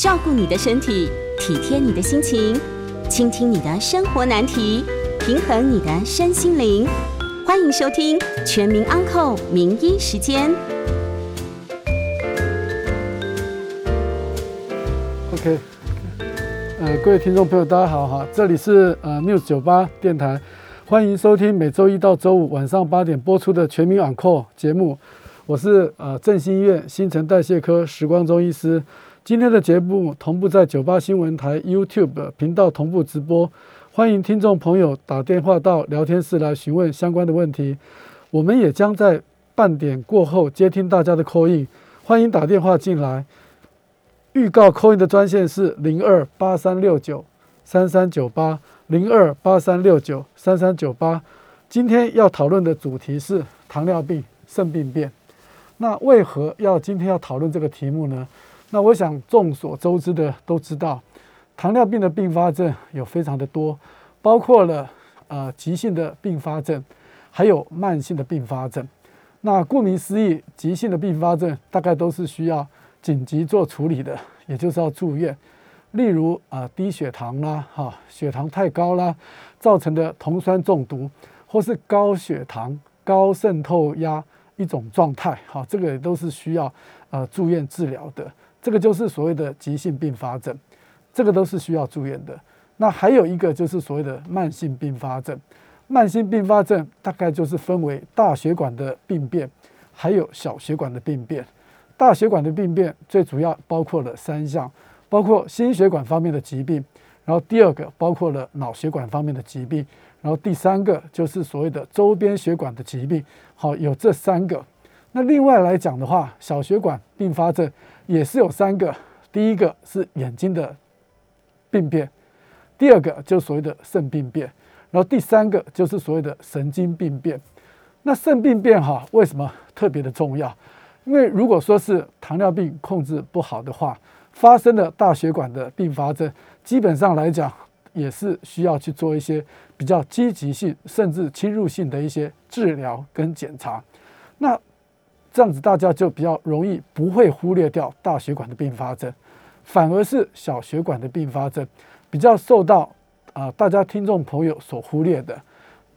照顾你的身体，体贴你的心情，倾听你的生活难题，平衡你的身心灵。欢迎收听《全民安扣名医时间》。OK，呃，各位听众朋友，大家好哈，这里是呃 News 九八电台，欢迎收听每周一到周五晚上八点播出的《全民网扣》节目，我是呃振兴医院新陈代谢科时光中医师。今天的节目同步在九八新闻台 YouTube 频道同步直播，欢迎听众朋友打电话到聊天室来询问相关的问题。我们也将在半点过后接听大家的 call in，欢迎打电话进来。预告 call in 的专线是零二八三六九三三九八零二八三六九三三九八。今天要讨论的主题是糖尿病肾病变。那为何要今天要讨论这个题目呢？那我想众所周知的都知道，糖尿病的并发症有非常的多，包括了呃急性的并发症，还有慢性的并发症。那顾名思义，急性的并发症大概都是需要紧急做处理的，也就是要住院。例如啊、呃低血糖啦，哈、血糖太高啦，造成的酮酸中毒，或是高血糖、高渗透压一种状态，哈、这个也都是需要呃住院治疗的。这个就是所谓的急性并发症，这个都是需要住院的。那还有一个就是所谓的慢性并发症，慢性并发症大概就是分为大血管的病变，还有小血管的病变。大血管的病变最主要包括了三项，包括心血管方面的疾病，然后第二个包括了脑血管方面的疾病，然后第三个就是所谓的周边血管的疾病。好，有这三个。那另外来讲的话，小血管并发症也是有三个，第一个是眼睛的病变，第二个就所谓的肾病变，然后第三个就是所谓的神经病变。那肾病变哈，为什么特别的重要？因为如果说是糖尿病控制不好的话，发生了大血管的并发症，基本上来讲也是需要去做一些比较积极性甚至侵入性的一些治疗跟检查。那这样子大家就比较容易不会忽略掉大血管的并发症，反而是小血管的并发症比较受到啊、大家听众朋友所忽略的。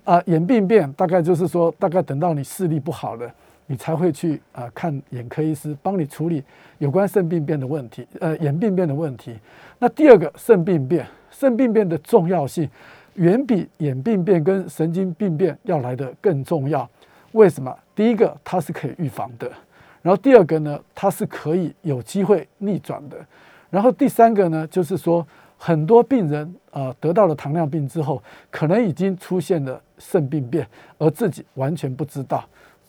啊、眼病变大概就是说，大概等到你视力不好了，你才会去啊、看眼科医师，帮你处理有关肾病变的问题，呃，眼病变的问题。那第二个肾病变，肾病变的重要性远比眼病变跟神经病变要来的更重要。为什么？第一个，它是可以预防的；然后第二个呢，它是可以有机会逆转的；然后第三个呢，就是说很多病人呃得到了糖尿病之后，可能已经出现了肾病变，而自己完全不知道，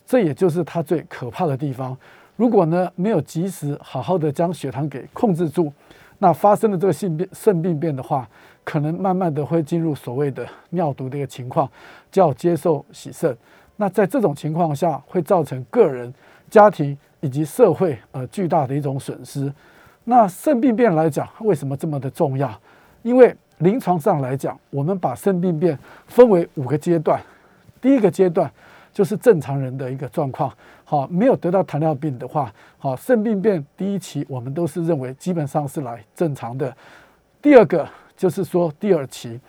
这也就是它最可怕的地方。如果呢没有及时好好的将血糖给控制住，那发生了这个性病肾病变的话，可能慢慢的会进入所谓的尿毒的一个情况，就要接受洗肾。那在这种情况下，会造成个人、家庭以及社会呃巨大的一种损失。那肾病变来讲，为什么这么的重要？因为临床上来讲，我们把肾病变分为五个阶段。第一个阶段就是正常人的一个状况，好，没有得到糖尿病的话，好，肾病变第一期我们都是认为基本上是来正常的。第二个就是说第二期，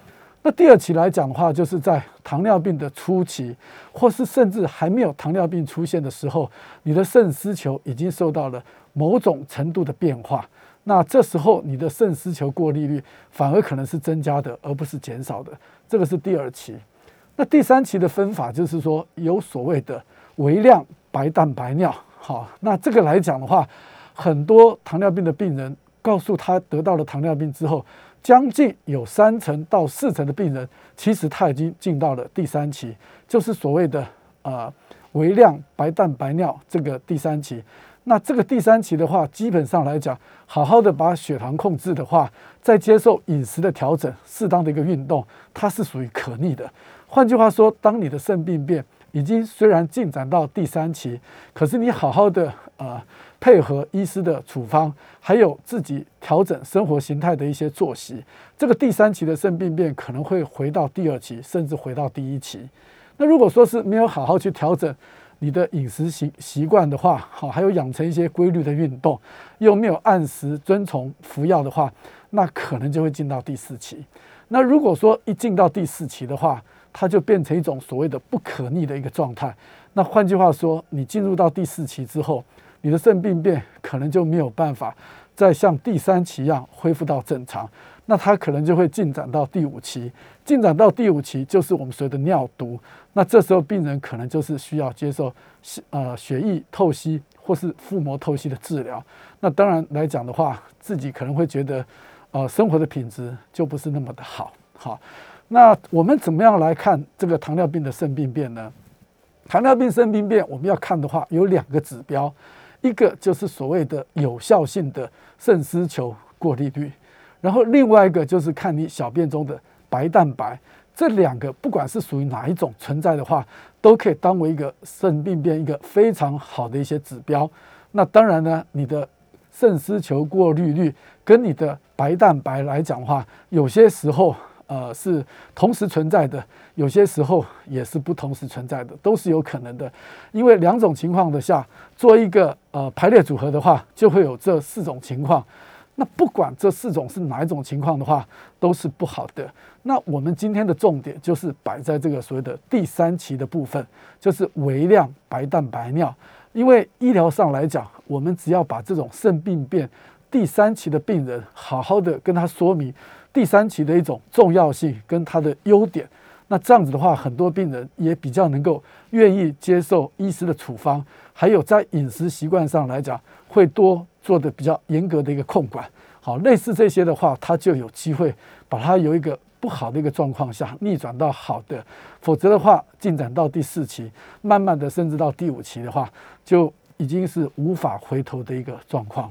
那第二期来讲的话，就是在糖尿病的初期，或是甚至还没有糖尿病出现的时候，你的肾丝球已经受到了某种程度的变化。那这时候你的肾丝球过滤率反而可能是增加的，而不是减少的。这个是第二期。那第三期的分法就是说，有所谓的微量白蛋白尿。好，那这个来讲的话，很多糖尿病的病人告诉他得到了糖尿病之后，将近有三成到四成的病人，其实他已经进到了第三期，就是所谓的呃微量白蛋白尿这个第三期。那这个第三期的话，基本上来讲，好好的把血糖控制的话，再接受饮食的调整，适当的一个运动，它是属于可逆的。换句话说，当你的肾病变已经虽然进展到第三期，可是你好好的呃配合医师的处方，还有自己调整生活形态的一些作息，这个第三期的肾病变可能会回到第二期，甚至回到第一期。那如果说是没有好好去调整你的饮食习习惯的话，好，还有养成一些规律的运动，又没有按时遵从服药的话，那可能就会进到第四期。那如果说一进到第四期的话，它就变成一种所谓的不可逆的一个状态。那换句话说，你进入到第四期之后，你的肾病变可能就没有办法再像第三期一样恢复到正常。那它可能就会进展到第五期，进展到第五期就是我们所谓的尿毒。那这时候病人可能就是需要接受呃血液透析或是腹膜透析的治疗。那当然来讲的话，自己可能会觉得呃生活的品质就不是那么的好。好，那我们怎么样来看这个糖尿病的肾病变呢？糖尿病肾病变我们要看的话，有两个指标，一个就是所谓的有效性的肾丝球过滤率。然后另外一个就是看你小便中的白蛋白，这两个不管是属于哪一种存在的话，都可以当为一个肾病变一个非常好的一些指标。那当然呢，你的肾丝球过滤率跟你的白蛋白来讲的话，有些时候呃是同时存在的，有些时候也是不同时存在的，都是有可能的。因为两种情况的下做一个呃排列组合的话，就会有这四种情况。那不管这四种是哪一种情况的话，都是不好的。那我们今天的重点就是摆在这个所谓的第三期的部分，就是微量白蛋白尿。因为医疗上来讲，我们只要把这种肾病变第三期的病人好好的跟他说明第三期的一种重要性跟它的优点，那这样子的话，很多病人也比较能够愿意接受医师的处方，还有在饮食习惯上来讲会多。做的比较严格的一个控管，好，类似这些的话，它就有机会把它有一个不好的一个状况下逆转到好的，否则的话，进展到第四期，慢慢的甚至到第五期的话，就已经是无法回头的一个状况。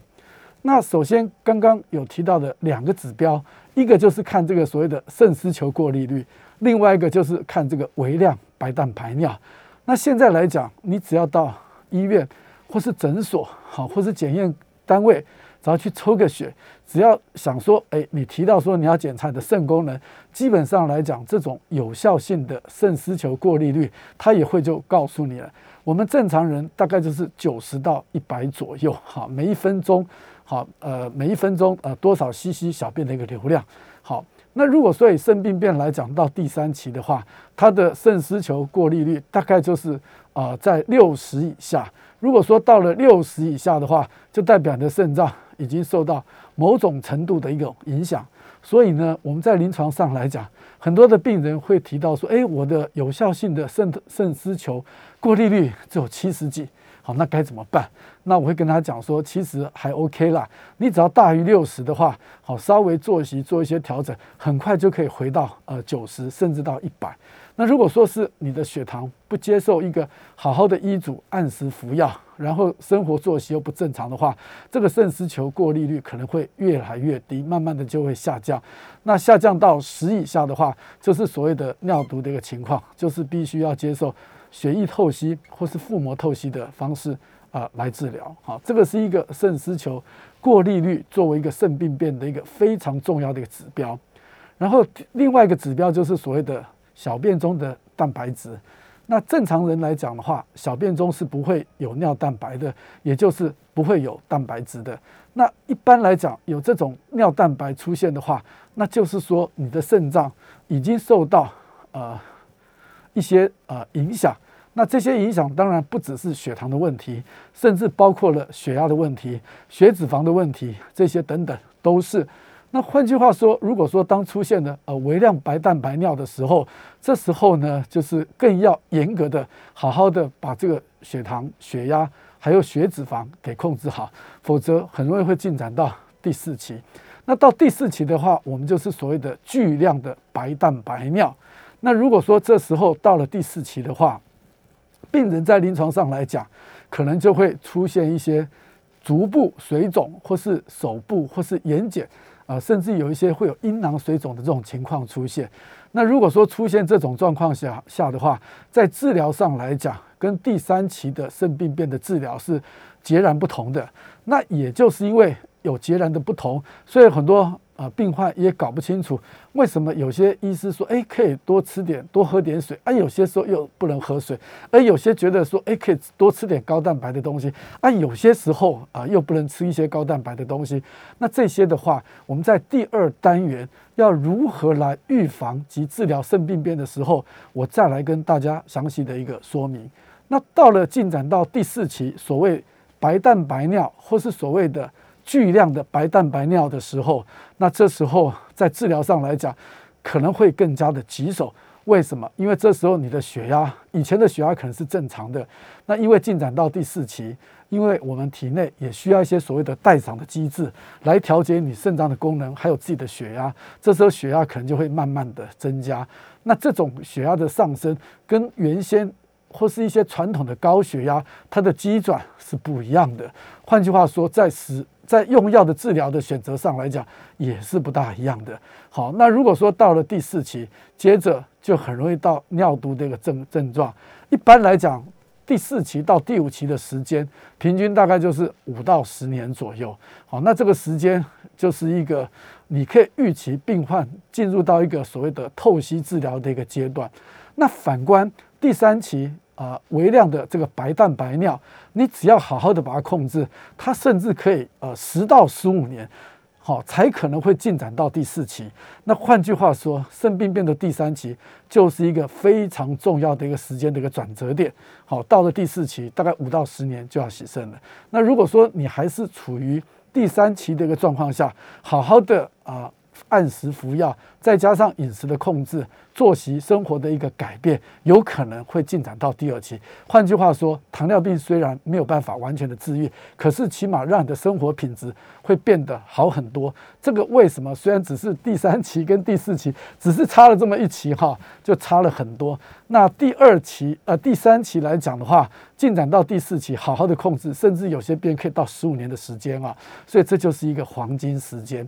那首先刚刚有提到的两个指标，一个就是看这个所谓的肾丝球过滤率，另外一个就是看这个微量白蛋白尿。那现在来讲，你只要到医院或是诊所，好，或是检验。单位只要去抽个血，只要想说，哎，你提到说你要检查的肾功能，基本上来讲，这种有效性的肾丝球过滤率，它也会就告诉你了。我们正常人大概就是九十到一百左右，好，每一分钟，好，呃，每一分钟呃多少 CC 小便的一个流量，好。那如果说以肾病变来讲，到第三期的话，它的肾丝球过滤率大概就是啊在六十以下。如果说到了六十以下的话，就代表你的肾脏已经受到某种程度的一个影响。所以呢，我们在临床上来讲，很多的病人会提到说：“哎，我的有效性的肾肾丝球过滤率只有七十几。”好，那该怎么办？那我会跟他讲说，其实还 OK 啦。你只要大于六十的话，好，稍微作息做一些调整，很快就可以回到呃九十，甚至到一百。那如果说是你的血糖不接受一个好好的医嘱，按时服药，然后生活作息又不正常的话，这个肾丝球过滤率可能会越来越低，慢慢的就会下降。那下降到十以下的话，就是所谓的尿毒的一个情况，就是必须要接受。血液透析或是腹膜透析的方式啊来治疗，好，这个是一个肾丝球过滤率作为一个肾病变的一个非常重要的一个指标。然后另外一个指标就是所谓的小便中的蛋白质。那正常人来讲的话，小便中是不会有尿蛋白的，也就是不会有蛋白质的。那一般来讲，有这种尿蛋白出现的话，那就是说你的肾脏已经受到呃一些呃影响。那这些影响当然不只是血糖的问题，甚至包括了血压的问题、血脂肪的问题，这些等等都是。那换句话说，如果说当出现了呃微量白蛋白尿的时候，这时候呢，就是更要严格的、好好的把这个血糖、血压还有血脂肪给控制好，否则很容易会进展到第四期。那到第四期的话，我们就是所谓的巨量的白蛋白尿。那如果说这时候到了第四期的话，病人在临床上来讲，可能就会出现一些足部水肿，或是手部，或是眼睑，啊，甚至有一些会有阴囊水肿的这种情况出现。那如果说出现这种状况下下的话，在治疗上来讲，跟第三期的肾病变的治疗是截然不同的。那也就是因为有截然的不同，所以很多啊，病患也搞不清楚为什么有些医师说，哎，可以多吃点、多喝点水，啊，有些时候又不能喝水，而有些觉得说，哎，可以多吃点高蛋白的东西，啊，有些时候啊，又不能吃一些高蛋白的东西。那这些的话，我们在第二单元要如何来预防及治疗肾病变的时候，我再来跟大家详细的一个说明。那到了进展到第四期，所谓白蛋白尿或是所谓的。巨量的白蛋白尿的时候，那这时候在治疗上来讲，可能会更加的棘手。为什么？因为这时候你的血压，以前的血压可能是正常的，那因为进展到第四期，因为我们体内也需要一些所谓的代偿的机制来调节你肾脏的功能，还有自己的血压，这时候血压可能就会慢慢的增加。那这种血压的上升，跟原先或是一些传统的高血压，它的机转是不一样的。换句话说，在时在用药的治疗的选择上来讲，也是不大一样的。好，那如果说到了第四期，接着就很容易到尿毒这个症症状。一般来讲，第四期到第五期的时间，平均大概就是五到十年左右。好，那这个时间就是一个你可以预期病患进入到一个所谓的透析治疗的一个阶段。那反观第三期。啊，微量的这个白蛋白尿，你只要好好的把它控制，它甚至可以呃十到十五年，好才可能会进展到第四期。那换句话说，肾病变的第三期就是一个非常重要的一个时间的一个转折点。好，到了第四期，大概五到十年就要洗肾了。那如果说你还是处于第三期的一个状况下，好好的啊。按时服药，再加上饮食的控制、作息生活的一个改变，有可能会进展到第二期。换句话说，糖尿病虽然没有办法完全的治愈，可是起码让你的生活品质会变得好很多。这个为什么？虽然只是第三期跟第四期，只是差了这么一期哈，就差了很多。那第二期呃第三期来讲的话，进展到第四期，好好的控制，甚至有些病可以到十五年的时间啊。所以这就是一个黄金时间。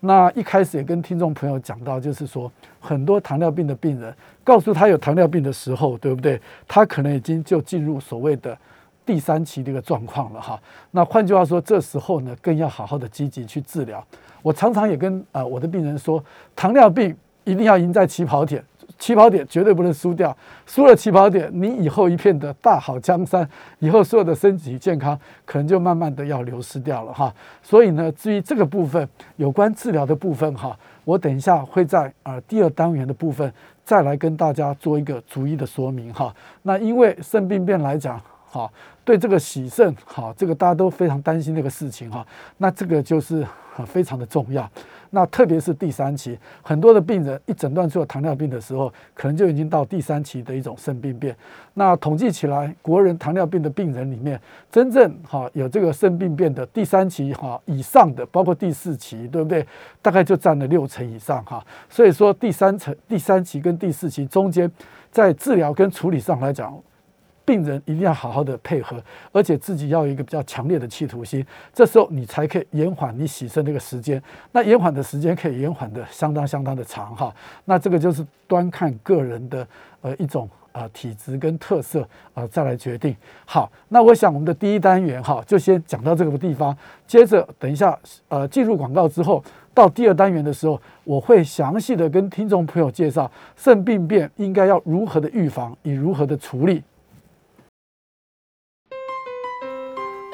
那一开始也跟听众朋友讲到，就是说很多糖尿病的病人，告诉他有糖尿病的时候，对不对？他可能已经就进入所谓的第三期的一个状况了哈。那换句话说，这时候呢，更要好好的积极去治疗。我常常也跟呃我的病人说，糖尿病一定要赢在起跑点。起跑点绝对不能输掉，输了起跑点，你以后一片的大好江山，以后所有的身体健康可能就慢慢的要流失掉了哈。所以呢，至于这个部分有关治疗的部分哈，我等一下会在呃第二单元的部分再来跟大家做一个逐一的说明哈。那因为肾病变来讲，哈，对这个洗肾，好，这个大家都非常担心这个事情哈。那这个就是非常的重要。那特别是第三期，很多的病人一诊断出糖尿病的时候，可能就已经到第三期的一种肾病变。那统计起来，国人糖尿病的病人里面，真正哈有这个肾病变的第三期哈以上的，包括第四期，对不对？大概就占了六成以上哈。所以说，第三层、第三期跟第四期中间，在治疗跟处理上来讲。病人一定要好好的配合，而且自己要有一个比较强烈的企图心，这时候你才可以延缓你洗肾那个时间。那延缓的时间可以延缓的相当相当的长哈。那这个就是端看个人的呃一种呃体质跟特色啊再来决定。好，那我想我们的第一单元哈就先讲到这个地方，接着等一下呃进入广告之后，到第二单元的时候，我会详细的跟听众朋友介绍肾病变应该要如何的预防，以如何的处理。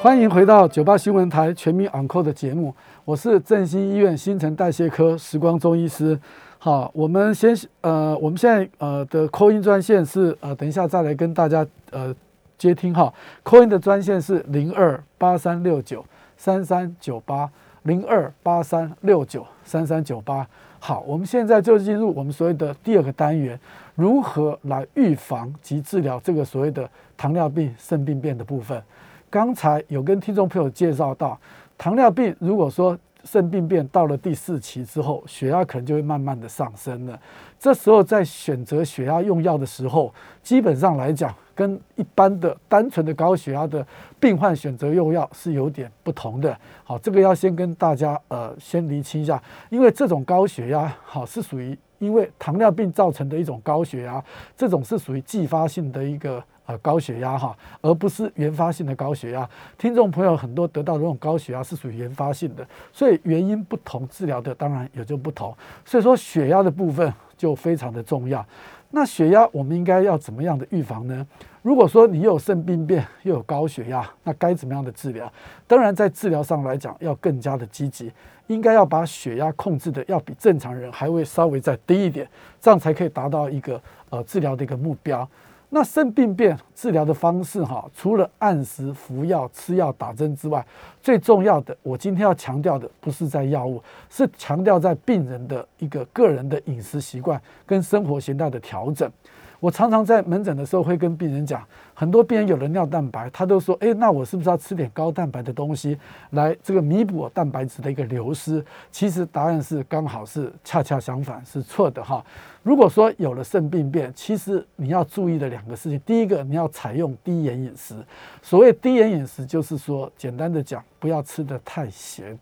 欢迎回到九八新闻台全民 Uncle 的节目，我是振兴医院新陈代谢科时光中医师。好，我们先呃，我们现在呃的扣音专线是呃，等一下再来跟大家呃接听哈。扣音的专线是零二八三六九三三九八零二八三六九三三九八。好，我们现在就进入我们所谓的第二个单元，如何来预防及治疗这个所谓的糖尿病肾病变的部分。刚才有跟听众朋友介绍到，糖尿病如果说肾病变到了第四期之后，血压可能就会慢慢的上升了。这时候在选择血压用药的时候，基本上来讲，跟一般的单纯的高血压的病患选择用药是有点不同的。好，这个要先跟大家呃先厘清一下，因为这种高血压好是属于因为糖尿病造成的一种高血压，这种是属于继发性的一个。呃高血压哈，而不是原发性的高血压。听众朋友很多得到这种高血压是属于原发性的，所以原因不同，治疗的当然也就不同。所以说血压的部分就非常的重要。那血压我们应该要怎么样的预防呢？如果说你又有肾病变又有高血压，那该怎么样的治疗？当然在治疗上来讲要更加的积极，应该要把血压控制的要比正常人还会稍微再低一点，这样才可以达到一个呃治疗的一个目标。那肾病变治疗的方式哈，除了按时服药、吃药、打针之外，最重要的，我今天要强调的不是在药物，是强调在病人的一个个人的饮食习惯跟生活形态的调整。我常常在门诊的时候会跟病人讲，很多病人有了尿蛋白，他都说，哎，那我是不是要吃点高蛋白的东西来这个弥补我蛋白质的一个流失？其实答案是刚好是恰恰相反，是错的哈。如果说有了肾病变，其实你要注意的两个事情，第一个你要采用低盐饮食。所谓低盐饮食，就是说简单的讲，不要吃的太咸。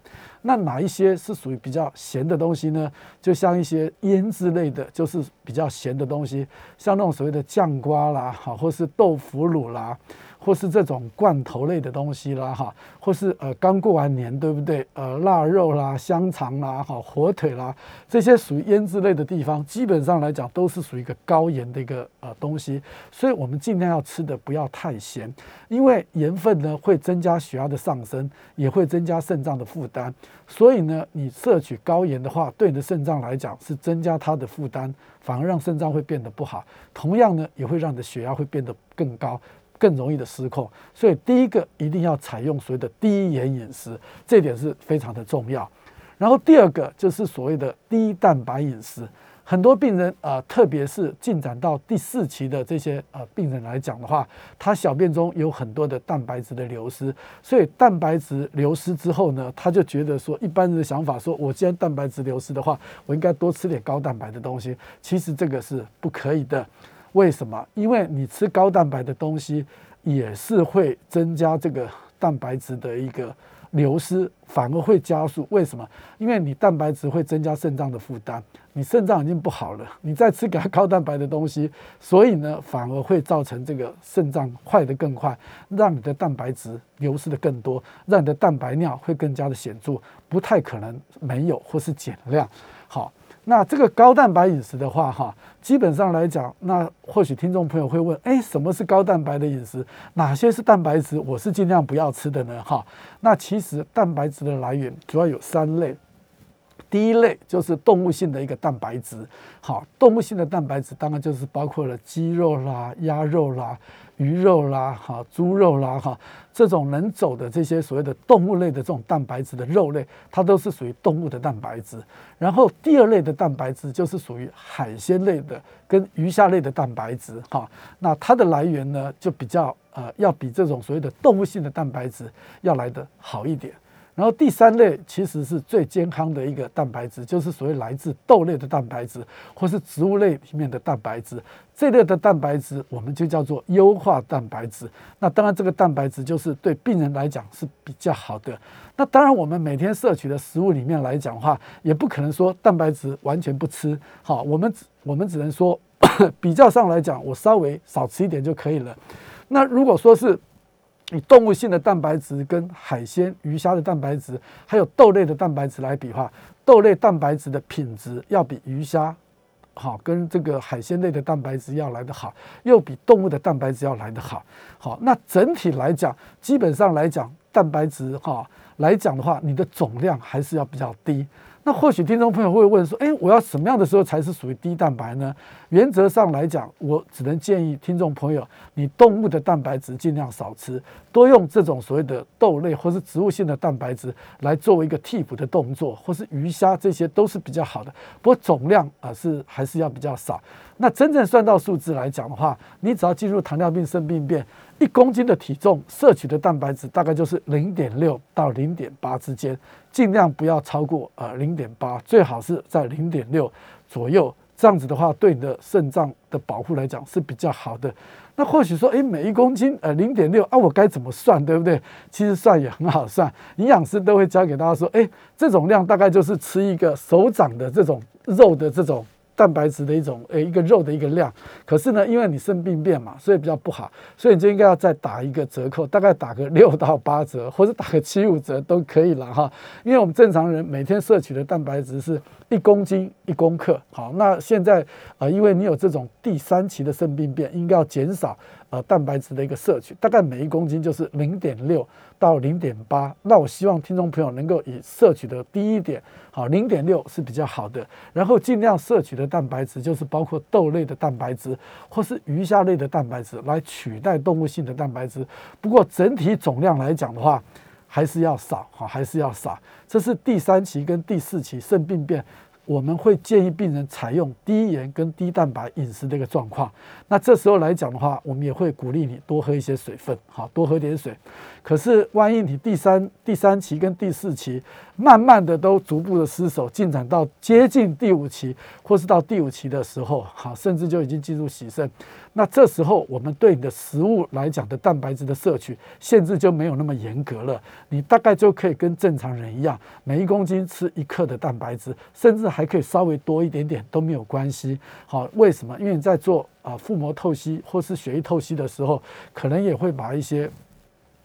那哪一些是属于比较咸的东西呢？就像一些腌制类的，就是比较咸的东西，像那种所谓的酱瓜啦，好，或是豆腐俘虏了。或是这种罐头类的东西啦，哈，或是呃刚过完年，对不对？呃，腊肉啦、香肠啦、哈火腿啦，这些属于腌制类的地方，基本上来讲都是属于一个高盐的一个呃东西，所以我们尽量要吃的不要太咸，因为盐分呢会增加血压的上升，也会增加肾脏的负担，所以呢，你摄取高盐的话，对你的肾脏来讲是增加它的负担，反而让肾脏会变得不好，同样呢，也会让你的血压会变得更高。更容易的失控，所以第一个一定要采用所谓的低盐饮食，这点是非常的重要。然后第二个就是所谓的低蛋白饮食，很多病人啊，特别是进展到第四期的这些呃病人来讲的话，他小便中有很多的蛋白质的流失，所以蛋白质流失之后呢，他就觉得说，一般人的想法说，我既然蛋白质流失的话，我应该多吃点高蛋白的东西，其实这个是不可以的。为什么？因为你吃高蛋白的东西，也是会增加这个蛋白质的一个流失，反而会加速。为什么？因为你蛋白质会增加肾脏的负担，你肾脏已经不好了，你再吃给它高蛋白的东西，所以呢，反而会造成这个肾脏坏得更快，让你的蛋白质流失的更多，让你的蛋白尿会更加的显著，不太可能没有或是减量。好。那这个高蛋白饮食的话，哈，基本上来讲，那或许听众朋友会问，哎，什么是高蛋白的饮食？哪些是蛋白质？我是尽量不要吃的呢？哈，那其实蛋白质的来源主要有三类，第一类就是动物性的一个蛋白质，好，动物性的蛋白质当然就是包括了鸡肉啦、鸭肉啦。鱼肉啦，哈，猪肉啦，哈，这种能走的这些所谓的动物类的这种蛋白质的肉类，它都是属于动物的蛋白质。然后第二类的蛋白质就是属于海鲜类的跟鱼虾类的蛋白质，哈，那它的来源呢就比较呃，要比这种所谓的动物性的蛋白质要来的好一点。然后第三类其实是最健康的一个蛋白质，就是所谓来自豆类的蛋白质，或是植物类里面的蛋白质。这类的蛋白质我们就叫做优化蛋白质。那当然，这个蛋白质就是对病人来讲是比较好的。那当然，我们每天摄取的食物里面来讲的话，也不可能说蛋白质完全不吃。好，我们只我们只能说 比较上来讲，我稍微少吃一点就可以了。那如果说是以动物性的蛋白质跟海鲜、鱼虾的蛋白质，还有豆类的蛋白质来比的话，豆类蛋白质的品质要比鱼虾好，跟这个海鲜类的蛋白质要来得好，又比动物的蛋白质要来得好。好，那整体来讲，基本上来讲，蛋白质哈来讲的话，你的总量还是要比较低。那或许听众朋友会问说：“哎，我要什么样的时候才是属于低蛋白呢？”原则上来讲，我只能建议听众朋友，你动物的蛋白质尽量少吃，多用这种所谓的豆类或是植物性的蛋白质来作为一个替补的动作，或是鱼虾这些都是比较好的。不过总量啊是还是要比较少。那真正算到数字来讲的话，你只要进入糖尿病肾病变，一公斤的体重摄取的蛋白质大概就是零点六到零点八之间。尽量不要超过呃零点八，最好是在零点六左右，这样子的话对你的肾脏的保护来讲是比较好的。那或许说，诶，每一公斤呃零点六啊，我该怎么算，对不对？其实算也很好算，营养师都会教给大家说，诶，这种量大概就是吃一个手掌的这种肉的这种。蛋白质的一种呃一个肉的一个量。可是呢，因为你肾病变嘛，所以比较不好，所以你就应该要再打一个折扣，大概打个六到八折，或者打个七五折都可以了哈。因为我们正常人每天摄取的蛋白质是一公斤一公克，好，那现在啊，因为你有这种第三期的肾病变，应该要减少。呃，蛋白质的一个摄取，大概每一公斤就是零点六到零点八。那我希望听众朋友能够以摄取的低一点，好，零点六是比较好的。然后尽量摄取的蛋白质就是包括豆类的蛋白质或是鱼虾类的蛋白质来取代动物性的蛋白质。不过整体总量来讲的话，还是要少，好，还是要少。这是第三期跟第四期肾病变。我们会建议病人采用低盐跟低蛋白饮食的一个状况。那这时候来讲的话，我们也会鼓励你多喝一些水分，好，多喝点水。可是万一你第三第三期跟第四期慢慢的都逐步的失守，进展到接近第五期，或是到第五期的时候，好，甚至就已经进入洗肾。那这时候，我们对你的食物来讲的蛋白质的摄取限制就没有那么严格了，你大概就可以跟正常人一样，每一公斤吃一克的蛋白质，甚至还可以稍微多一点点都没有关系。好，为什么？因为你在做啊腹膜透析或是血液透析的时候，可能也会把一些。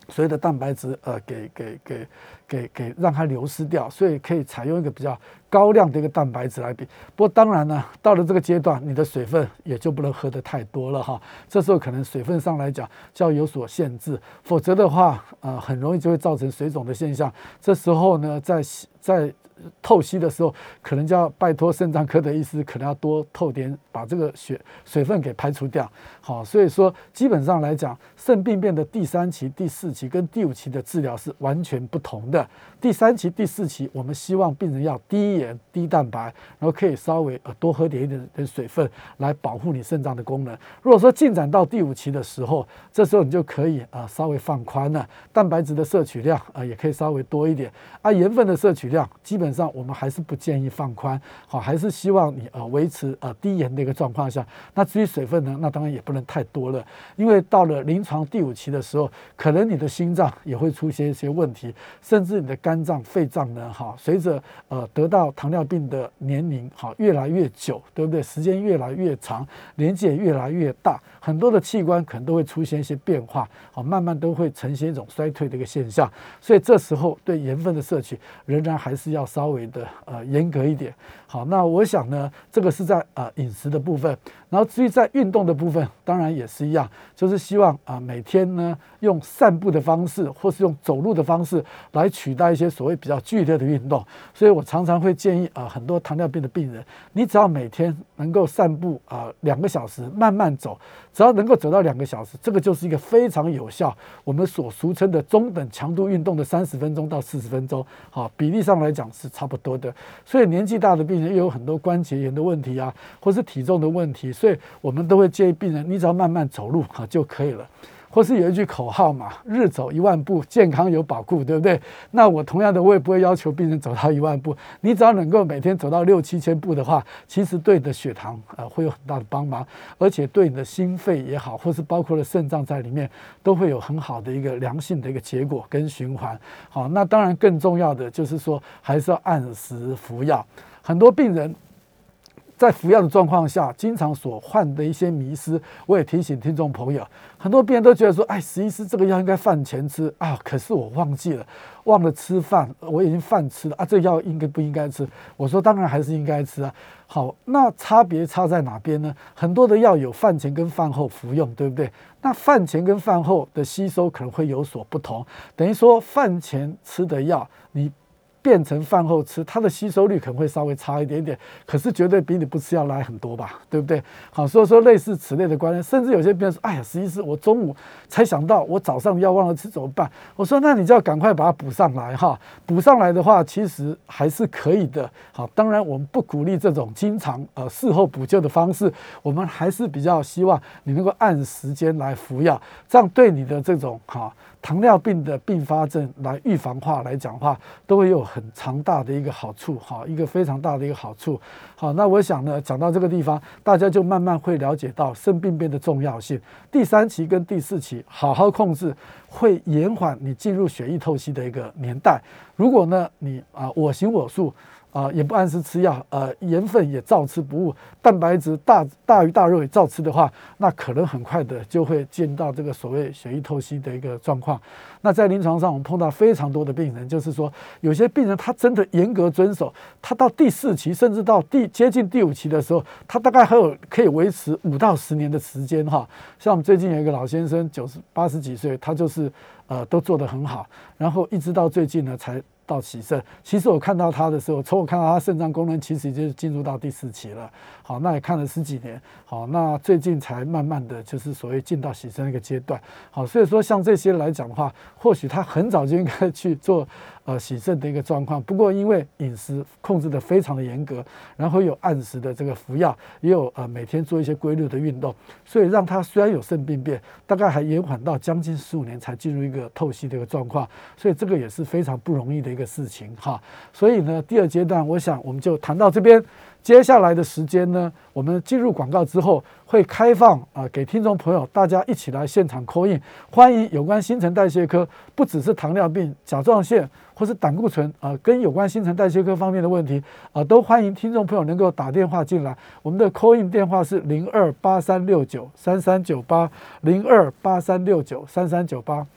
所有的蛋白质，呃，给给给给给让它流失掉，所以可以采用一个比较高量的一个蛋白质来比。不过当然呢，到了这个阶段，你的水分也就不能喝得太多了哈。这时候可能水分上来讲就要有所限制，否则的话，呃，很容易就会造成水肿的现象。这时候呢，在在透析的时候，可能就要拜托肾脏科的医师，可能要多透点，把这个血水分给排除掉。好，所以说基本上来讲，肾病变的第三期、第四期跟第五期的治疗是完全不同的。第三期、第四期，我们希望病人要低盐、低蛋白，然后可以稍微呃多喝点一点的水分，来保护你肾脏的功能。如果说进展到第五期的时候，这时候你就可以啊稍微放宽了，蛋白质的摄取量啊也可以稍微多一点，啊盐分的摄取量基本。本上我们还是不建议放宽，好，还是希望你呃维持呃低盐的一个状况下。那至于水分呢，那当然也不能太多了，因为到了临床第五期的时候，可能你的心脏也会出现一些问题，甚至你的肝脏、肺脏呢，哈，随着呃得到糖尿病的年龄哈越来越久，对不对？时间越来越长，年纪也越来越大，很多的器官可能都会出现一些变化，好，慢慢都会呈现一种衰退的一个现象。所以这时候对盐分的摄取仍然还是要。稍微的呃严格一点，好，那我想呢，这个是在呃饮食的部分，然后至于在运动的部分，当然也是一样，就是希望啊每天呢用散步的方式，或是用走路的方式来取代一些所谓比较剧烈的运动。所以我常常会建议啊很多糖尿病的病人，你只要每天能够散步啊两个小时，慢慢走，只要能够走到两个小时，这个就是一个非常有效，我们所俗称的中等强度运动的三十分钟到四十分钟，好，比例上来讲是。差不多的，所以年纪大的病人又有很多关节炎的问题啊，或是体重的问题，所以我们都会建议病人，你只要慢慢走路啊就可以了。或是有一句口号嘛，日走一万步，健康有保护，对不对？那我同样的，我也不会要求病人走到一万步，你只要能够每天走到六七千步的话，其实对你的血糖呃会有很大的帮忙，而且对你的心肺也好，或是包括了肾脏在里面，都会有很好的一个良性的一个结果跟循环。好，那当然更重要的就是说，还是要按时服药。很多病人。在服药的状况下，经常所患的一些迷失，我也提醒听众朋友，很多病人都觉得说，哎，实际是这个药应该饭前吃啊，可是我忘记了，忘了吃饭，我已经饭吃了啊，这药应该不应该吃？我说当然还是应该吃啊。好，那差别差在哪边呢？很多的药有饭前跟饭后服用，对不对？那饭前跟饭后的吸收可能会有所不同，等于说饭前吃的药，你。变成饭后吃，它的吸收率可能会稍微差一点点，可是绝对比你不吃要来很多吧，对不对？好，所以说类似此类的观念，甚至有些病人说：“哎呀，实际是我中午才想到，我早上要忘了吃怎么办？”我说：“那你就要赶快把它补上来哈，补上来的话，其实还是可以的。好，当然我们不鼓励这种经常呃事后补救的方式，我们还是比较希望你能够按时间来服药，这样对你的这种哈。”糖尿病的并发症来预防化来讲话，都会有很强大的一个好处，哈，一个非常大的一个好处。好，那我想呢，讲到这个地方，大家就慢慢会了解到肾病变的重要性。第三期跟第四期好好控制，会延缓你进入血液透析的一个年代。如果呢，你啊我行我素。啊，也不按时吃药，呃，盐分也照吃不误，蛋白质大大鱼大肉也照吃的话，那可能很快的就会见到这个所谓血液透析的一个状况。那在临床上，我们碰到非常多的病人，就是说有些病人他真的严格遵守，他到第四期甚至到第接近第五期的时候，他大概还有可以维持五到十年的时间哈。像我们最近有一个老先生，九十八十几岁，他就是呃都做得很好，然后一直到最近呢才。到起肾，其实我看到他的时候，从我看到他肾脏功能，其实已经进入到第四期了。好，那也看了十几年，好，那最近才慢慢的就是所谓进到起肾那个阶段。好，所以说像这些来讲的话，或许他很早就应该去做。呃，洗肾的一个状况，不过因为饮食控制的非常的严格，然后有按时的这个服药，也有呃每天做一些规律的运动，所以让他虽然有肾病变，大概还延缓到将近十五年才进入一个透析的一个状况，所以这个也是非常不容易的一个事情哈。所以呢，第二阶段，我想我们就谈到这边。接下来的时间呢，我们进入广告之后会开放啊，给听众朋友大家一起来现场 call in，欢迎有关新陈代谢科，不只是糖尿病、甲状腺或是胆固醇啊，跟有关新陈代谢科方面的问题啊，都欢迎听众朋友能够打电话进来。我们的 call in 电话是零二八三六九三三九八零二八三六九三三九八。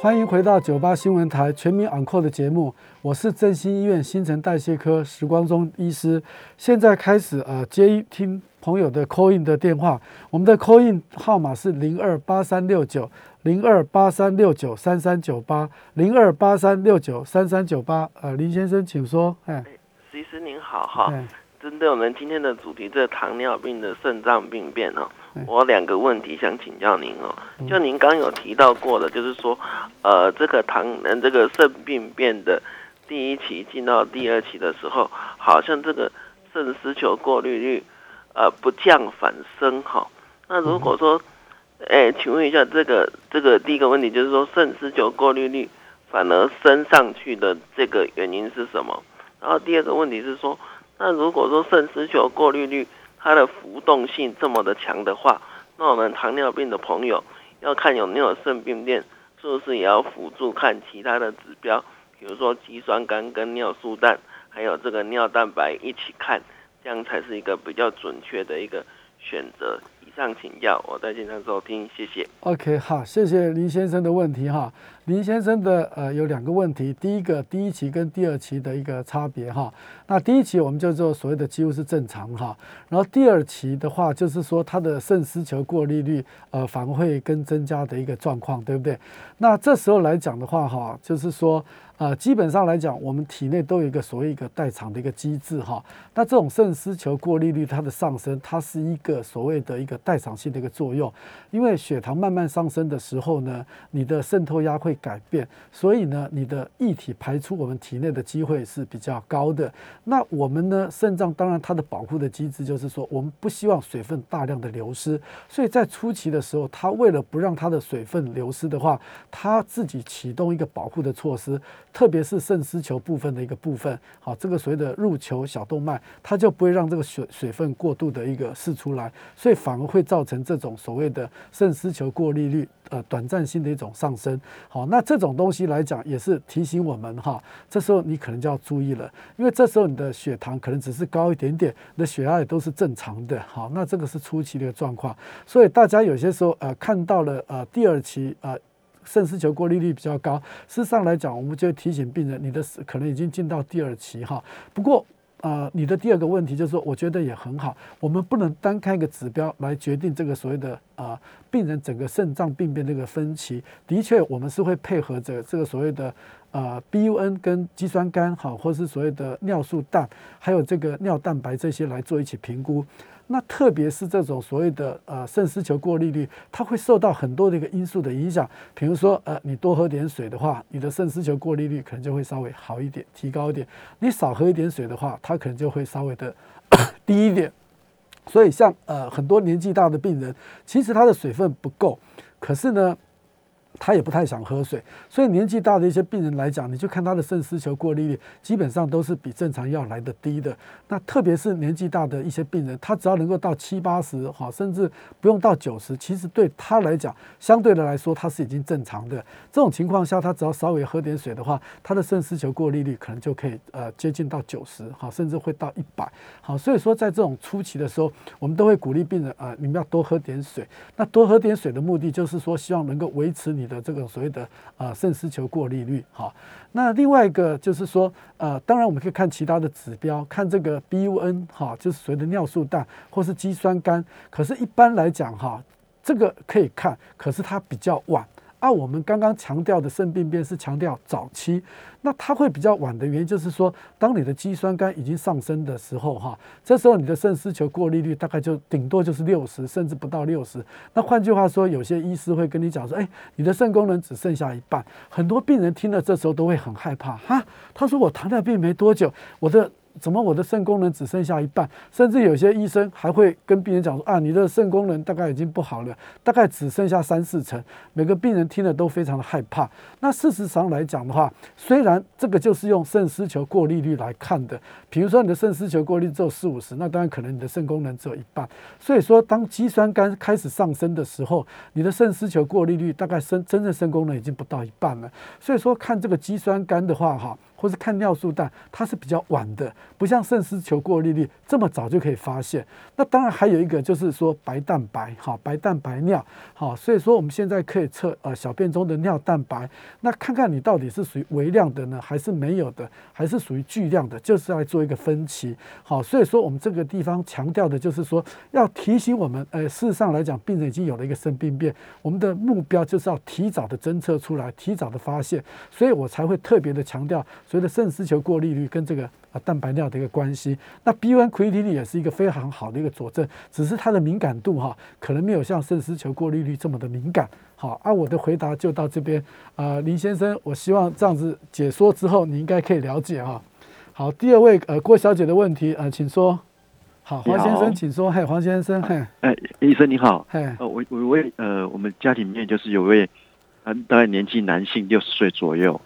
欢迎回到九八新闻台全民昂扣的节目，我是振兴医院新陈代谢科时光中医师。现在开始呃接听朋友的 call in 的电话，我们的 call in 号码是零二八三六九零二八三六九三三九八零二八三六九三三九八。呃，林先生，请说。哎，医师您好哈。针对我们今天的主题，这糖尿病的肾脏病变哦，我两个问题想请教您哦。就您刚有提到过的，就是说，呃，这个糖，嗯，这个肾病变的第一期进到第二期的时候，好像这个肾丝球过滤率，呃，不降反升哈。那如果说，哎，请问一下，这个这个第一个问题就是说，肾丝球过滤率反而升上去的这个原因是什么？然后第二个问题是说。那如果说肾丝球过滤率它的浮动性这么的强的话，那我们糖尿病的朋友要看有没有肾病变，是不是也要辅助看其他的指标，比如说肌酸酐跟尿素氮，还有这个尿蛋白一起看，这样才是一个比较准确的一个选择。以上请教，我在现场收听，谢谢。OK，好，谢谢林先生的问题哈。林先生的呃有两个问题，第一个第一期跟第二期的一个差别哈。那第一期我们就做所谓的几乎是正常哈，然后第二期的话就是说它的肾丝球过滤率呃反而会跟增加的一个状况，对不对？那这时候来讲的话哈，就是说呃基本上来讲，我们体内都有一个所谓一个代偿的一个机制哈。那这种肾丝球过滤率它的上升，它是一个所谓的一个代偿性的一个作用，因为血糖慢慢上升的时候呢，你的渗透压会。改变，所以呢，你的液体排出我们体内的机会是比较高的。那我们呢，肾脏当然它的保护的机制就是说，我们不希望水分大量的流失，所以在初期的时候，它为了不让它的水分流失的话，它自己启动一个保护的措施，特别是肾丝球部分的一个部分，好，这个所谓的入球小动脉，它就不会让这个水水分过度的一个释出来，所以反而会造成这种所谓的肾丝球过滤率。呃，短暂性的一种上升，好，那这种东西来讲，也是提醒我们哈，这时候你可能就要注意了，因为这时候你的血糖可能只是高一点点，你的血压也都是正常的，好，那这个是初期的一个状况，所以大家有些时候呃看到了呃第二期呃肾丝球过滤率比较高，事实上来讲，我们就提醒病人，你的可能已经进到第二期哈，不过。啊，你的第二个问题就是说，我觉得也很好。我们不能单看一个指标来决定这个所谓的啊病人整个肾脏病变这个分期。的确，我们是会配合着这个所谓的呃 BUN 跟肌酸酐好，或是所谓的尿素氮，还有这个尿蛋白这些来做一起评估。那特别是这种所谓的呃肾丝球过滤率，它会受到很多的一个因素的影响。比如说呃，你多喝点水的话，你的肾丝球过滤率可能就会稍微好一点，提高一点。你少喝一点水的话，它可能就会稍微的 低一点。所以像呃很多年纪大的病人，其实他的水分不够，可是呢。他也不太想喝水，所以年纪大的一些病人来讲，你就看他的肾丝球过滤率，基本上都是比正常要来的低的。那特别是年纪大的一些病人，他只要能够到七八十，哈，甚至不用到九十，其实对他来讲，相对的来说，他是已经正常的。这种情况下，他只要稍微喝点水的话，他的肾丝球过滤率可能就可以呃接近到九十，好，甚至会到一百，好。所以说，在这种初期的时候，我们都会鼓励病人啊，你们要多喝点水。那多喝点水的目的，就是说希望能够维持你的这个所谓的啊肾丝球过滤率哈，那另外一个就是说呃，当然我们可以看其他的指标，看这个 BUN 哈，就是所谓的尿素氮或是肌酸酐。可是，一般来讲哈，这个可以看，可是它比较晚。啊，我们刚刚强调的肾病变是强调早期，那它会比较晚的原因就是说，当你的肌酸酐已经上升的时候，哈，这时候你的肾丝球过滤率大概就顶多就是六十，甚至不到六十。那换句话说，有些医师会跟你讲说，哎，你的肾功能只剩下一半。很多病人听了这时候都会很害怕，哈，他说我糖尿病没多久，我的。怎么我的肾功能只剩下一半？甚至有些医生还会跟病人讲说啊，你的肾功能大概已经不好了，大概只剩下三四成。每个病人听了都非常的害怕。那事实上来讲的话，虽然这个就是用肾丝球过滤率来看的，比如说你的肾丝球过滤只有四五十，那当然可能你的肾功能只有一半。所以说，当肌酸酐开始上升的时候，你的肾丝球过滤率大概肾真正肾功能已经不到一半了。所以说，看这个肌酸酐的话，哈。或是看尿素氮，它是比较晚的，不像肾丝球过滤率这么早就可以发现。那当然还有一个就是说白蛋白，好白蛋白尿，好，所以说我们现在可以测呃小便中的尿蛋白，那看看你到底是属于微量的呢，还是没有的，还是属于巨量的，就是来做一个分期。好，所以说我们这个地方强调的就是说要提醒我们，呃，事实上来讲，病人已经有了一个肾病变，我们的目标就是要提早的侦测出来，提早的发现，所以我才会特别的强调。所以的肾丝球过滤率跟这个啊蛋白尿的一个关系，那 B1 creatinine 也是一个非常好的一个佐证，只是它的敏感度哈，可能没有像肾丝球过滤率这么的敏感。好，啊，我的回答就到这边啊，林先生，我希望这样子解说之后，你应该可以了解哈。好，第二位呃郭小姐的问题呃，请说。好，黄先生请说。嘿，黄先生，嘿，哎，医生你好。嘿，呃，我我我呃，我们家里面就是有位。大概年纪男性六十岁左右，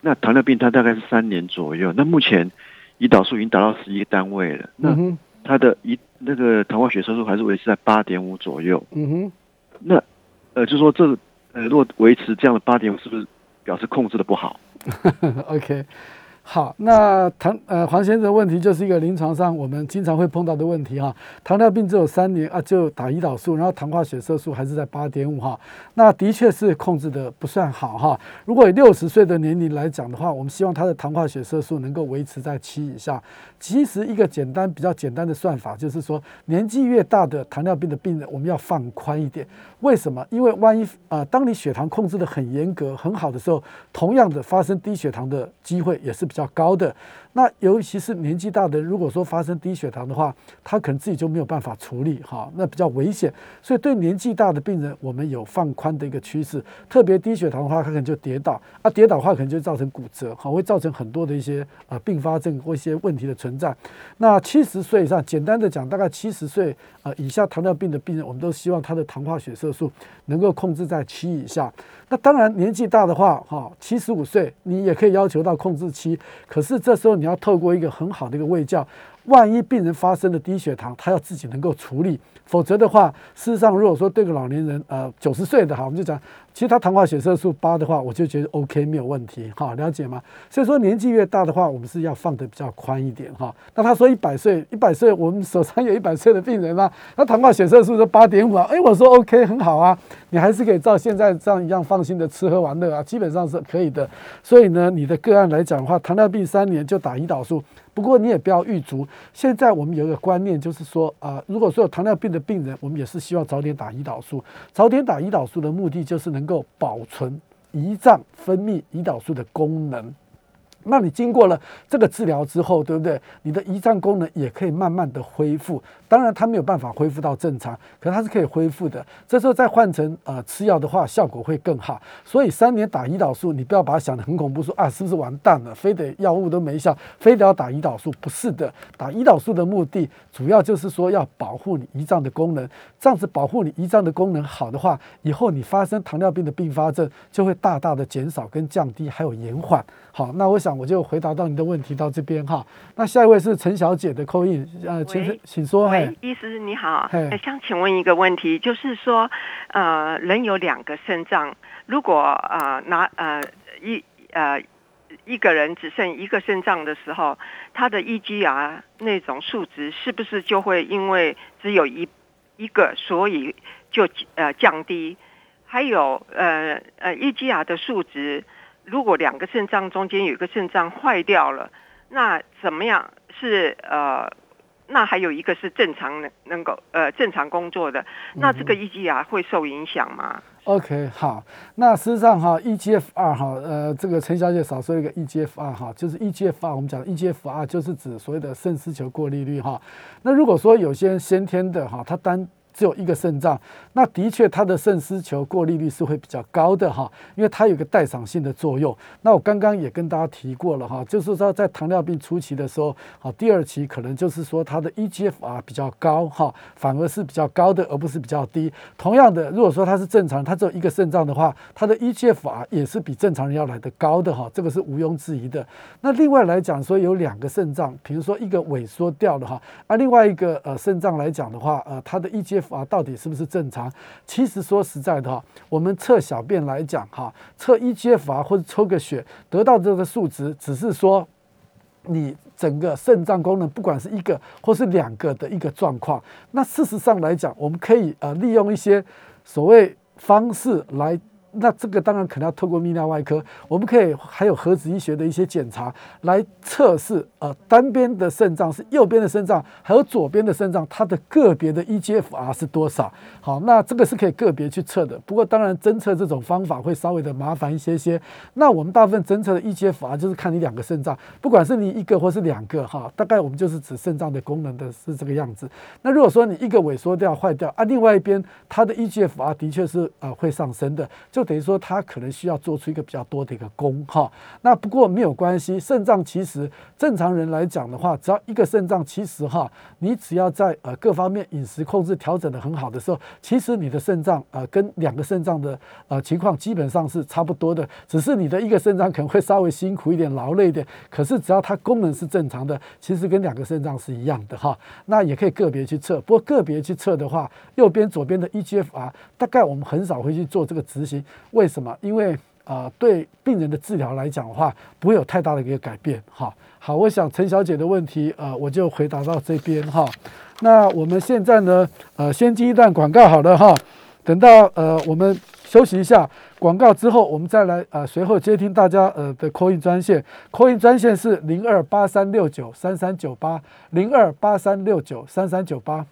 那糖尿病他大概是三年左右。那目前胰岛素已经达到十一个单位了。那他的胰那个糖化血色素还是维持在八点五左右。嗯哼，那呃，就说这呃，如果维持这样的八点五，是不是表示控制的不好？OK。好，那糖呃黄先生的问题就是一个临床上我们经常会碰到的问题哈。糖尿病只有三年啊，就打胰岛素，然后糖化血色素还是在八点五哈。那的确是控制的不算好哈。如果以六十岁的年龄来讲的话，我们希望他的糖化血色素能够维持在七以下。其实一个简单比较简单的算法就是说，年纪越大的糖尿病的病人，我们要放宽一点。为什么？因为万一啊，当你血糖控制的很严格、很好的时候，同样的发生低血糖的机会也是比较高的。那尤其是年纪大的，如果说发生低血糖的话，他可能自己就没有办法处理，哈，那比较危险。所以对年纪大的病人，我们有放宽的一个趋势。特别低血糖的话，他可能就跌倒，啊，跌倒的话可能就造成骨折，好，会造成很多的一些呃并发症或一些问题的存在。那七十岁以上，简单的讲，大概七十岁呃以下糖尿病的病人，我们都希望他的糖化血色素能够控制在七以下。那当然年纪大的话，哈，七十五岁你也可以要求到控制七，可是这时候。你要透过一个很好的一个卫教，万一病人发生了低血糖，他要自己能够处理，否则的话，事实上如果说对个老年人，呃，九十岁的哈，我们就讲。其实他糖化血色素八的话，我就觉得 OK 没有问题，哈，了解吗？所以说年纪越大的话，我们是要放的比较宽一点，哈。那他说一百岁，一百岁，我们手上有一百岁的病人啊，那糖化血色素是八点五啊，哎，我说 OK 很好啊，你还是可以照现在这样一样放心的吃喝玩乐啊，基本上是可以的。所以呢，你的个案来讲的话，糖尿病三年就打胰岛素，不过你也不要预足。现在我们有一个观念，就是说啊，如果说有糖尿病的病人，我们也是希望早点打胰岛素，早点打胰岛素的目的就是能够保存胰脏分泌胰岛素的功能。那你经过了这个治疗之后，对不对？你的胰脏功能也可以慢慢的恢复。当然，它没有办法恢复到正常，可它是可以恢复的。这时候再换成呃吃药的话，效果会更好。所以三年打胰岛素，你不要把它想得很恐怖，说啊是不是完蛋了？非得药物都没效，非得要打胰岛素？不是的，打胰岛素的目的主要就是说要保护你胰脏的功能。这样子保护你胰脏的功能好的话，以后你发生糖尿病的并发症就会大大的减少跟降低，还有延缓。好，那我想我就回答到你的问题到这边哈。那下一位是陈小姐的扣印，呃，请请说。喂，医师你好，想请问一个问题，就是说，呃，人有两个肾脏，如果呃拿呃一呃一个人只剩一个肾脏的时候，他的 EGR 那种数值是不是就会因为只有一一个，所以就呃降低？还有呃呃 EGR 的数值。如果两个肾脏中间有一个肾脏坏掉了，那怎么样是呃？那还有一个是正常能能够呃正常工作的，那这个 EGR 会受影响吗？OK，好，那事实上哈，EGFR 哈，呃，这个陈小姐少说一个 EGFR 哈，就是 EGFR，我们讲 EGFR 就是指所谓的肾丝球过滤率哈。那如果说有些人先天的哈，他单只有一个肾脏，那的确它的肾丝球过滤率是会比较高的哈，因为它有个代偿性的作用。那我刚刚也跟大家提过了哈，就是说在糖尿病初期的时候，好，第二期可能就是说它的 eGFR 比较高哈，反而是比较高的，而不是比较低。同样的，如果说它是正常，它只有一个肾脏的话，它的 eGFR 也是比正常人要来的高的哈，这个是毋庸置疑的。那另外来讲说，有两个肾脏，比如说一个萎缩掉了哈，而另外一个呃肾脏来讲的话，呃，它的 EGF 到底是不是正常？其实说实在的哈，我们测小便来讲哈，测 eGFR 或者抽个血得到这个数值，只是说你整个肾脏功能不管是一个或是两个的一个状况。那事实上来讲，我们可以呃利用一些所谓方式来。那这个当然可能要透过泌尿外科，我们可以还有核子医学的一些检查来测试，呃，单边的肾脏是右边的肾脏，还有左边的肾脏，它的个别的 eGFR 是多少？好，那这个是可以个别去测的。不过当然侦测这种方法会稍微的麻烦一些些。那我们大部分侦测的 eGFR 就是看你两个肾脏，不管是你一个或是两个，哈，大概我们就是指肾脏的功能的是这个样子。那如果说你一个萎缩掉坏掉啊，另外一边它的 eGFR 的确是呃会上升的，就。就等于说，他可能需要做出一个比较多的一个功哈。那不过没有关系，肾脏其实正常人来讲的话，只要一个肾脏，其实哈，你只要在呃各方面饮食控制调整的很好的时候，其实你的肾脏呃跟两个肾脏的呃情况基本上是差不多的，只是你的一个肾脏可能会稍微辛苦一点、劳累一点。可是只要它功能是正常的，其实跟两个肾脏是一样的哈。那也可以个别去测，不过个别去测的话，右边、左边的 eGFR 大概我们很少会去做这个执行。为什么？因为啊，对病人的治疗来讲的话，不会有太大的一个改变。哈，好，我想陈小姐的问题，呃，我就回答到这边哈。那我们现在呢，呃，先接一段广告好了哈。等到呃我们休息一下广告之后，我们再来呃随后接听大家呃的 call in 专线，call in 专线是零二八三六九三三九八零二八三六九三三九八。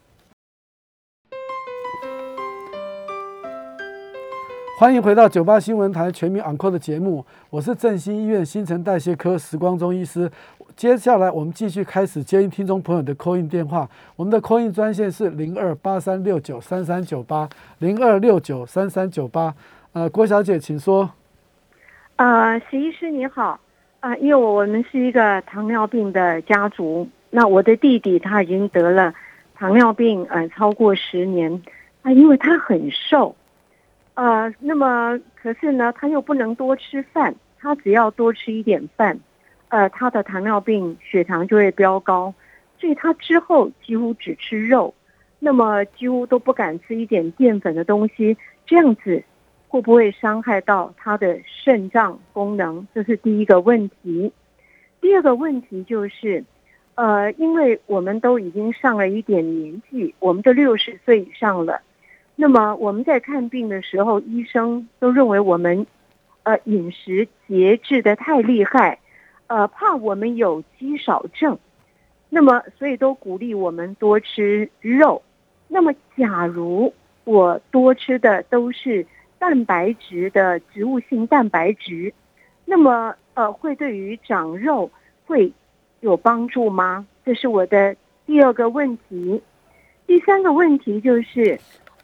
欢迎回到九八新闻台全民 Uncle 的节目，我是振兴医院新陈代谢科时光中医师。接下来我们继续开始接应听众朋友的 call in 电话，我们的 call in 专线是零二八三六九三三九八零二六九三三九八。呃，郭小姐，请说。呃，徐医师你好，啊，因为我我们是一个糖尿病的家族，那我的弟弟他已经得了糖尿病，呃，超过十年，啊，因为他很瘦。呃，那么可是呢，他又不能多吃饭，他只要多吃一点饭，呃，他的糖尿病血糖就会飙高，所以他之后几乎只吃肉，那么几乎都不敢吃一点淀粉的东西，这样子会不会伤害到他的肾脏功能？这是第一个问题。第二个问题就是，呃，因为我们都已经上了一点年纪，我们都六十岁以上了。那么我们在看病的时候，医生都认为我们，呃，饮食节制的太厉害，呃，怕我们有肌少症，那么所以都鼓励我们多吃肉。那么假如我多吃的都是蛋白质的植物性蛋白质，那么呃，会对于长肉会有帮助吗？这是我的第二个问题。第三个问题就是，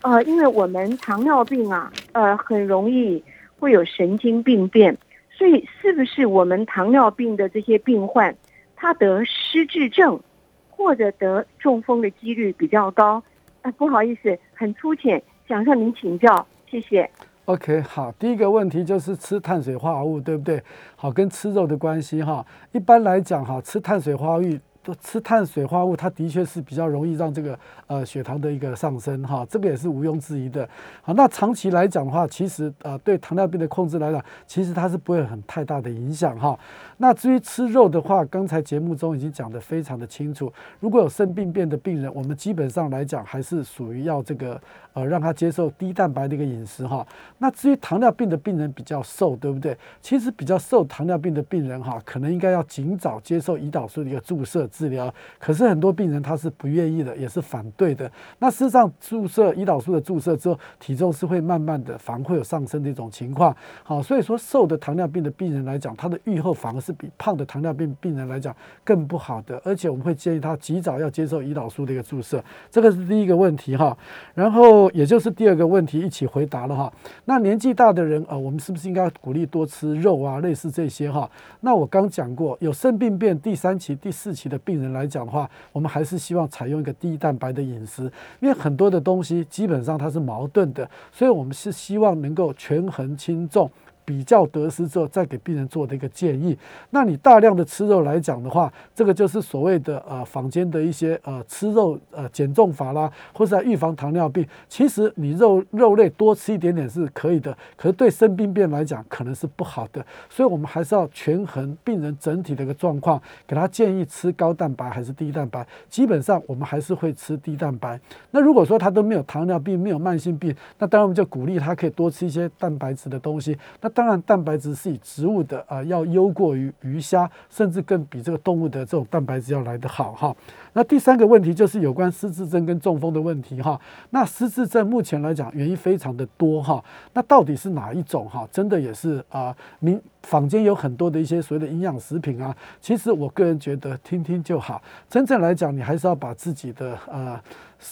呃，因为我们糖尿病啊，呃，很容易会有神经病变，所以是不是我们糖尿病的这些病患，他得失智症或者得中风的几率比较高？啊，不好意思，很粗浅，想向您请教，谢谢。OK，好，第一个问题就是吃碳水化合物，对不对？好，跟吃肉的关系哈，一般来讲哈，吃碳水化合物。吃碳水化物，它的确是比较容易让这个呃血糖的一个上升哈，这个也是毋庸置疑的。好，那长期来讲的话，其实呃对糖尿病的控制来讲，其实它是不会很太大的影响哈。那至于吃肉的话，刚才节目中已经讲得非常的清楚。如果有肾病变的病人，我们基本上来讲还是属于要这个呃让他接受低蛋白的一个饮食哈。那至于糖尿病的病人比较瘦，对不对？其实比较瘦糖尿病的病人哈，可能应该要尽早接受胰岛素的一个注射治疗。可是很多病人他是不愿意的，也是反对的。那事实上注射胰岛素的注射之后，体重是会慢慢的反而会有上升的一种情况。好，所以说瘦的糖尿病的病人来讲，他的预后反而是比胖的糖尿病病人来讲更不好的，而且我们会建议他及早要接受胰岛素的一个注射，这个是第一个问题哈。然后也就是第二个问题一起回答了哈。那年纪大的人啊，我们是不是应该鼓励多吃肉啊？类似这些哈。那我刚讲过，有肾病变第三期、第四期的病人来讲的话，我们还是希望采用一个低蛋白的饮食，因为很多的东西基本上它是矛盾的，所以我们是希望能够权衡轻重。比较得失之后，再给病人做的一个建议。那你大量的吃肉来讲的话，这个就是所谓的呃坊间的一些呃吃肉呃减重法啦，或者预防糖尿病。其实你肉肉类多吃一点点是可以的，可是对生病变来讲可能是不好的。所以我们还是要权衡病人整体的一个状况，给他建议吃高蛋白还是低蛋白。基本上我们还是会吃低蛋白。那如果说他都没有糖尿病，没有慢性病，那当然我们就鼓励他可以多吃一些蛋白质的东西。那当然，蛋白质是以植物的啊，要优过于鱼虾，甚至更比这个动物的这种蛋白质要来得好哈。那第三个问题就是有关失智症跟中风的问题哈。那失智症目前来讲原因非常的多哈。那到底是哪一种哈？真的也是啊，民坊间有很多的一些所谓的营养食品啊。其实我个人觉得听听就好。真正来讲，你还是要把自己的呃。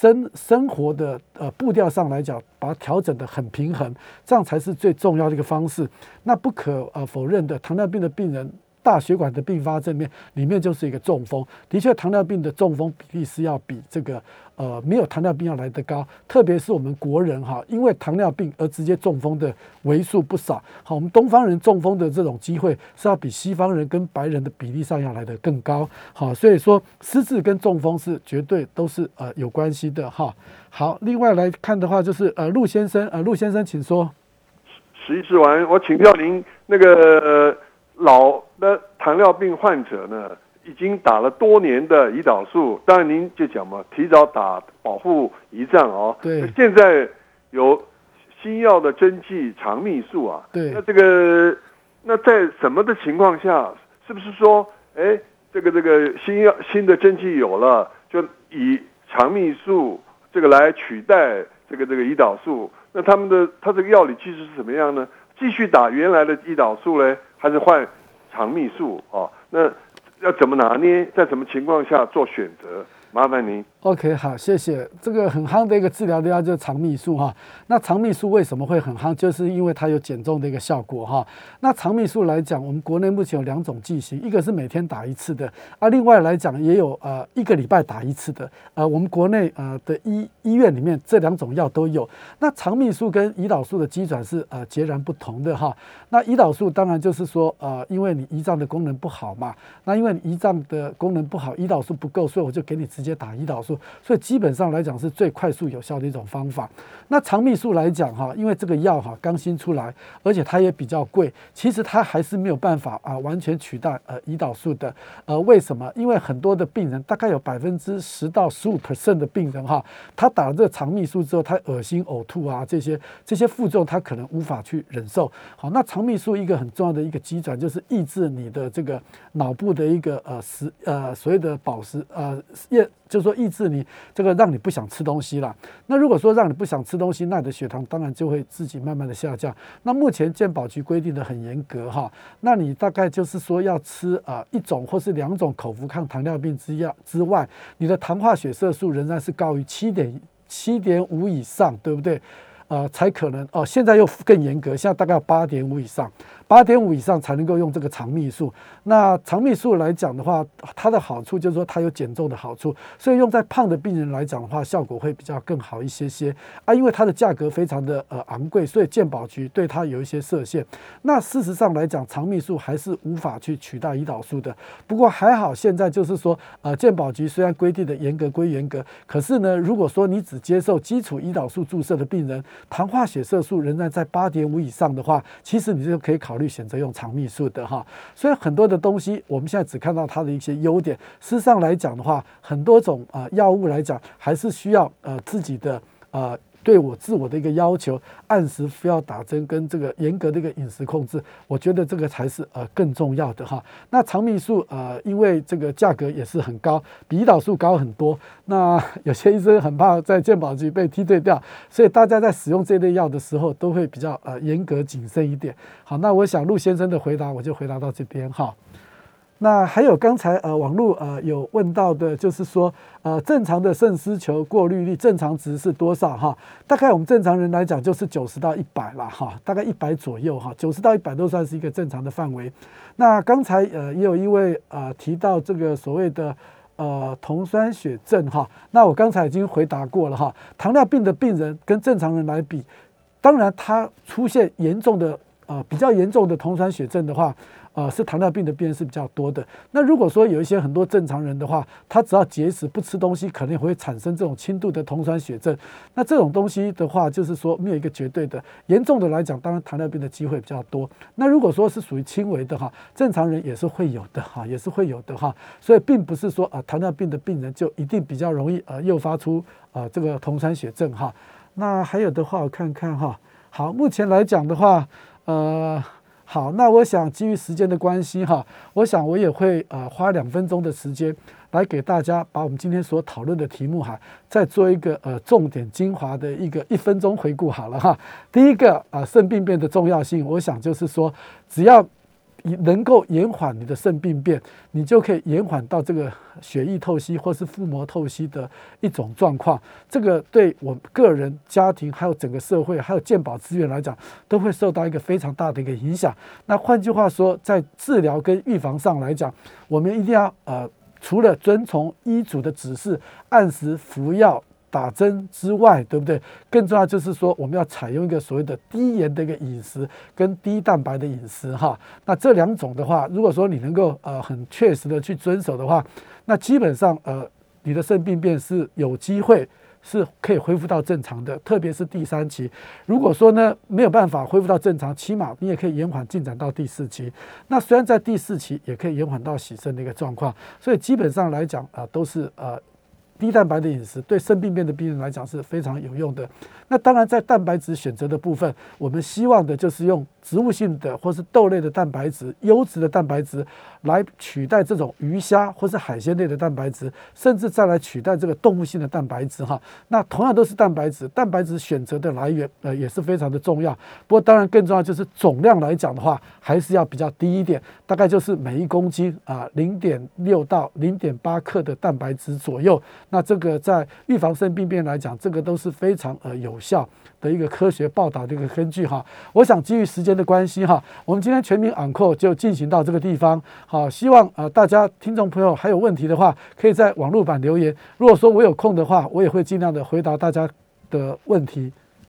生生活的呃步调上来讲，把它调整的很平衡，这样才是最重要的一个方式。那不可呃否认的，糖尿病的病人。大血管的并发症面里面就是一个中风，的确，糖尿病的中风比例是要比这个呃没有糖尿病要来得高，特别是我们国人哈，因为糖尿病而直接中风的为数不少。好，我们东方人中风的这种机会是要比西方人跟白人的比例上要来的更高。好，所以说失智跟中风是绝对都是呃有关系的哈。好，另外来看的话就是呃陆先生呃陆先生，请说。十一次完，我请教您那个。老的糖尿病患者呢，已经打了多年的胰岛素，当然您就讲嘛，提早打保护胰脏哦。对。现在有新药的针剂肠泌素啊。对。那这个，那在什么的情况下，是不是说，哎，这个这个新药新的针剂有了，就以肠泌素这个来取代这个这个胰岛素？那他们的他这个药理技术是怎么样呢？继续打原来的胰岛素嘞？还是换肠泌素哦，那要怎么拿捏？在什么情况下做选择？麻烦您。OK，好，谢谢。这个很夯的一个治疗的就是肠泌素哈。那肠泌素为什么会很夯？就是因为它有减重的一个效果哈。那肠泌素来讲，我们国内目前有两种剂型，一个是每天打一次的，啊，另外来讲也有呃一个礼拜打一次的。呃，我们国内呃的医医院里面这两种药都有。那肠泌素跟胰岛素的基转是呃截然不同的哈。那胰岛素当然就是说呃，因为你胰脏的功能不好嘛，那因为你胰脏的功能不好，胰岛素不够，所以我就给你直直接打胰岛素。所以基本上来讲是最快速有效的一种方法。那肠泌素来讲哈，因为这个药哈刚新出来，而且它也比较贵，其实它还是没有办法啊完全取代呃胰岛素的。呃，为什么？因为很多的病人，大概有百分之十到十五 percent 的病人哈，他打了这个肠泌素之后，他恶心呕吐啊这些这些副作用，他可能无法去忍受。好，那肠泌素一个很重要的一个机转就是抑制你的这个脑部的一个呃食呃所谓的饱食呃液就是说抑制你这个让你不想吃东西了。那如果说让你不想吃东西，那你的血糖当然就会自己慢慢的下降。那目前健保局规定的很严格哈，那你大概就是说要吃啊一种或是两种口服抗糖尿病之药之外，你的糖化血色素仍然是高于七点七点五以上，对不对？呃，才可能哦。现在又更严格，现在大概八点五以上。八点五以上才能够用这个肠泌素。那肠泌素来讲的话，它的好处就是说它有减重的好处，所以用在胖的病人来讲的话，效果会比较更好一些些啊。因为它的价格非常的呃昂贵，所以健保局对它有一些设限。那事实上来讲，肠泌素还是无法去取代胰岛素的。不过还好，现在就是说呃，健保局虽然规定的严格归严格，可是呢，如果说你只接受基础胰岛素注射的病人，糖化血色素仍然在八点五以上的话，其实你就可以考虑。选择用肠泌素的哈，所以很多的东西我们现在只看到它的一些优点。事实上来讲的话，很多种啊药物来讲，还是需要呃自己的啊。对我自我的一个要求，按时服药打针跟这个严格的一个饮食控制，我觉得这个才是呃更重要的哈。那肠泌素呃，因为这个价格也是很高，比胰岛素高很多。那有些医生很怕在健保局被踢退掉，所以大家在使用这类药的时候都会比较呃严格谨慎一点。好，那我想陆先生的回答我就回答到这边哈。那还有刚才呃网络呃有问到的，就是说呃正常的肾丝球过滤率正常值是多少哈？大概我们正常人来讲就是九十到一百了哈，大概一百左右哈，九十到一百都算是一个正常的范围。那刚才呃也有一位呃提到这个所谓的呃酮酸血症哈，那我刚才已经回答过了哈，糖尿病的病人跟正常人来比，当然他出现严重的呃比较严重的酮酸血症的话。啊，是糖尿病的病人是比较多的。那如果说有一些很多正常人的话，他只要节食不吃东西，可能会产生这种轻度的酮酸血症。那这种东西的话，就是说没有一个绝对的。严重的来讲，当然糖尿病的机会比较多。那如果说是属于轻微的哈，正常人也是会有的哈，也是会有的哈。所以并不是说啊，糖尿病的病人就一定比较容易呃诱发出啊这个酮酸血症哈。那还有的话，我看看哈。好，目前来讲的话，呃。好，那我想基于时间的关系哈，我想我也会呃花两分钟的时间来给大家把我们今天所讨论的题目哈，再做一个呃重点精华的一个一分钟回顾好了哈。第一个啊，肾病变的重要性，我想就是说只要。能够延缓你的肾病变，你就可以延缓到这个血液透析或是腹膜透析的一种状况。这个对我个人、家庭还有整个社会还有健保资源来讲，都会受到一个非常大的一个影响。那换句话说，在治疗跟预防上来讲，我们一定要呃，除了遵从医嘱的指示，按时服药。打针之外，对不对？更重要就是说，我们要采用一个所谓的低盐的一个饮食跟低蛋白的饮食哈。那这两种的话，如果说你能够呃很确实的去遵守的话，那基本上呃你的肾病变是有机会是可以恢复到正常的，特别是第三期。如果说呢没有办法恢复到正常，起码你也可以延缓进展到第四期。那虽然在第四期也可以延缓到洗肾的一个状况，所以基本上来讲啊都是呃。低蛋白的饮食对肾病变的病人来讲是非常有用的。那当然，在蛋白质选择的部分，我们希望的就是用植物性的或是豆类的蛋白质、优质的蛋白质来取代这种鱼虾或是海鲜类的蛋白质，甚至再来取代这个动物性的蛋白质哈。那同样都是蛋白质，蛋白质选择的来源呃也是非常的重要。不过当然更重要就是总量来讲的话，还是要比较低一点，大概就是每一公斤啊零点六到零点八克的蛋白质左右。那这个在预防肾病变来讲，这个都是非常呃有。效的一个科学报道的一个根据哈，我想基于时间的关系哈，我们今天全民昂扣就进行到这个地方。好，希望呃大家听众朋友还有问题的话，可以在网络版留言。如果说我有空的话，我也会尽量的回答大家的问题。